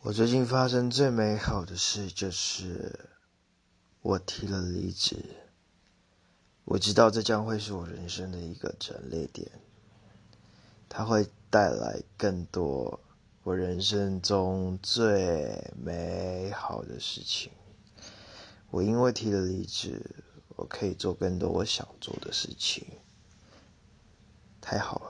我最近发生最美好的事就是我提了离职。我知道这将会是我人生的一个转折点它会带来更多我人生中最美好的事情。我因为提了离职我可以做更多我想做的事情。太好了。